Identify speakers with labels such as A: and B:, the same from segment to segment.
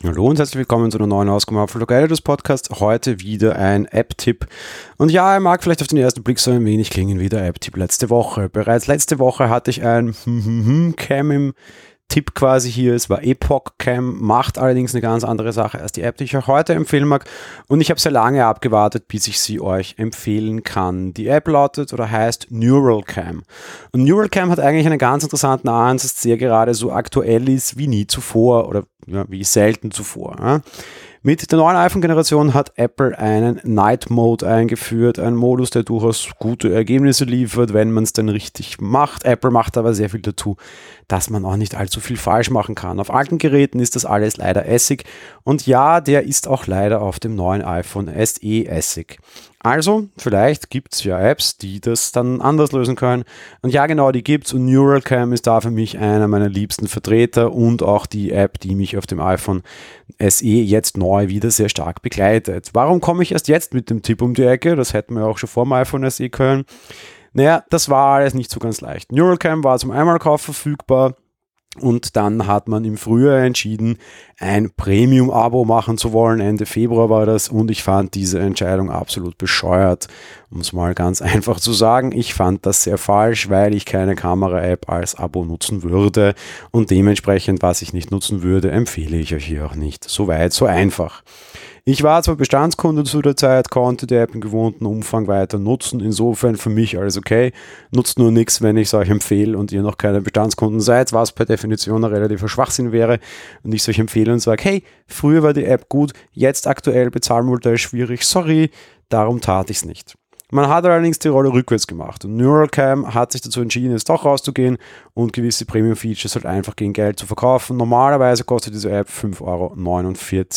A: Hallo und herzlich willkommen zu einer neuen Ausgabe von Localities Podcast. Heute wieder ein App-Tipp. Und ja, er mag vielleicht auf den ersten Blick so ein wenig klingen wie der App-Tipp letzte Woche. Bereits letzte Woche hatte ich ein Cam im Tipp quasi hier. Es war Epoch Cam, macht allerdings eine ganz andere Sache als die App, die ich euch heute empfehlen mag. Und ich habe sehr lange abgewartet, bis ich sie euch empfehlen kann. Die App lautet oder heißt Neural Cam. Und Neural Cam hat eigentlich einen ganz interessanten Ansatz, der gerade so aktuell ist wie nie zuvor oder ja, wie selten zuvor. Ja. Mit der neuen iPhone-Generation hat Apple einen Night Mode eingeführt, einen Modus, der durchaus gute Ergebnisse liefert, wenn man es dann richtig macht. Apple macht aber sehr viel dazu, dass man auch nicht allzu viel falsch machen kann. Auf alten Geräten ist das alles leider Essig und ja, der ist auch leider auf dem neuen iPhone SE Essig. Also, vielleicht gibt es ja Apps, die das dann anders lösen können. Und ja, genau, die gibt es. Und Neuralcam ist da für mich einer meiner liebsten Vertreter und auch die App, die mich auf dem iPhone SE jetzt neu wieder sehr stark begleitet. Warum komme ich erst jetzt mit dem Tipp um die Ecke? Das hätten wir auch schon vor dem iPhone SE können. Naja, das war alles nicht so ganz leicht. Neuralcam war zum Einmalkauf verfügbar. Und dann hat man im Frühjahr entschieden, ein Premium-Abo machen zu wollen. Ende Februar war das und ich fand diese Entscheidung absolut bescheuert. Um es mal ganz einfach zu sagen, ich fand das sehr falsch, weil ich keine Kamera-App als Abo nutzen würde und dementsprechend, was ich nicht nutzen würde, empfehle ich euch hier auch nicht. So weit, so einfach. Ich war zwar Bestandskunde zu der Zeit, konnte die App im gewohnten Umfang weiter nutzen. Insofern für mich alles okay. Nutzt nur nichts, wenn ich es euch empfehle und ihr noch keine Bestandskunden seid, was per Definition ein relativer Schwachsinn wäre. Und ich es euch empfehle und sage, hey, früher war die App gut, jetzt aktuell Bezahlmodell schwierig, sorry, darum tat ich es nicht. Man hat allerdings die Rolle rückwärts gemacht und Neuralcam hat sich dazu entschieden, jetzt doch rauszugehen und gewisse Premium-Features halt einfach gegen Geld zu verkaufen. Normalerweise kostet diese App 5,49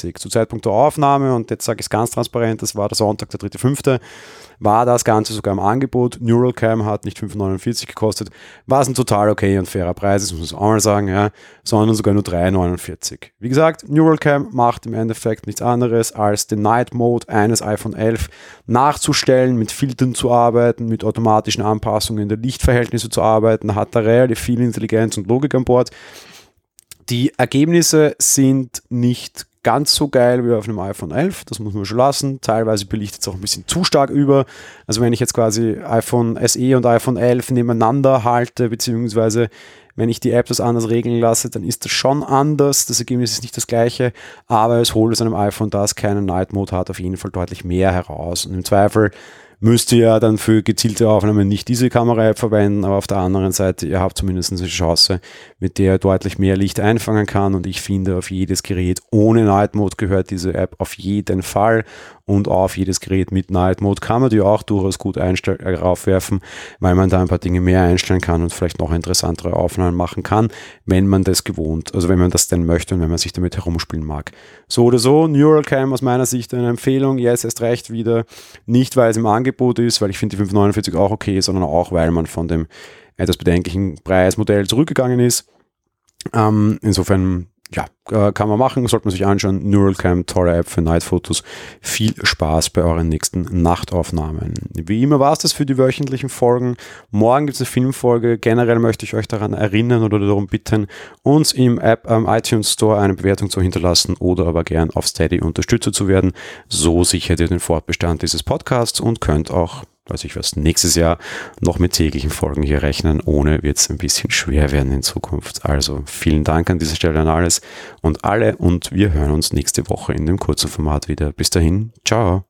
A: Euro. Zu Zeitpunkt der Aufnahme, und jetzt sage ich es ganz transparent, das war der Sonntag, der 3.5., war das Ganze sogar im Angebot. Neuralcam hat nicht 5,49 gekostet, was ein total okay und fairer Preis ist, muss man auch mal sagen, ja, sondern sogar nur 3,49. Wie gesagt, Neuralcam macht im Endeffekt nichts anderes, als den Night Mode eines iPhone 11 nachzustellen, mit Filtern zu arbeiten, mit automatischen Anpassungen der Lichtverhältnisse zu arbeiten, hat da relativ viel Intelligenz und Logik an Bord. Die Ergebnisse sind nicht ganz so geil wie auf einem iPhone 11, das muss man schon lassen. Teilweise belichtet es auch ein bisschen zu stark über. Also wenn ich jetzt quasi iPhone SE und iPhone 11 nebeneinander halte, beziehungsweise wenn ich die App das anders regeln lasse, dann ist das schon anders. Das Ergebnis ist nicht das gleiche, aber es holt aus einem iPhone, das keinen Night Mode hat, auf jeden Fall deutlich mehr heraus. Und im Zweifel müsst ihr ja dann für gezielte Aufnahmen nicht diese Kamera-App verwenden, aber auf der anderen Seite, ihr habt zumindest eine Chance, mit der ihr deutlich mehr Licht einfangen kann. Und ich finde, auf jedes Gerät ohne Night Mode gehört diese App auf jeden Fall. Und auf jedes Gerät mit Night Mode kann man die auch durchaus gut äh, raufwerfen, weil man da ein paar Dinge mehr einstellen kann und vielleicht noch interessantere Aufnahmen machen kann, wenn man das gewohnt, also wenn man das denn möchte und wenn man sich damit herumspielen mag. So oder so, Neuralcam aus meiner Sicht eine Empfehlung, yes, erst recht wieder, nicht weil es im Angebot ist, weil ich finde die 549 auch okay, sondern auch weil man von dem etwas bedenklichen Preismodell zurückgegangen ist. Ähm, insofern ja, äh, kann man machen, sollte man sich anschauen. Neuralcam, tolle App für Nightfotos. Viel Spaß bei euren nächsten Nachtaufnahmen. Wie immer war es das für die wöchentlichen Folgen. Morgen gibt es eine Filmfolge. Generell möchte ich euch daran erinnern oder darum bitten, uns im App am iTunes Store eine Bewertung zu hinterlassen oder aber gern auf Steady Unterstützer zu werden. So sichert ihr den Fortbestand dieses Podcasts und könnt auch weiß ich was, nächstes Jahr noch mit täglichen Folgen hier rechnen. Ohne wird es ein bisschen schwer werden in Zukunft. Also vielen Dank an dieser Stelle an alles und alle und wir hören uns nächste Woche in dem kurzen Format wieder. Bis dahin, ciao.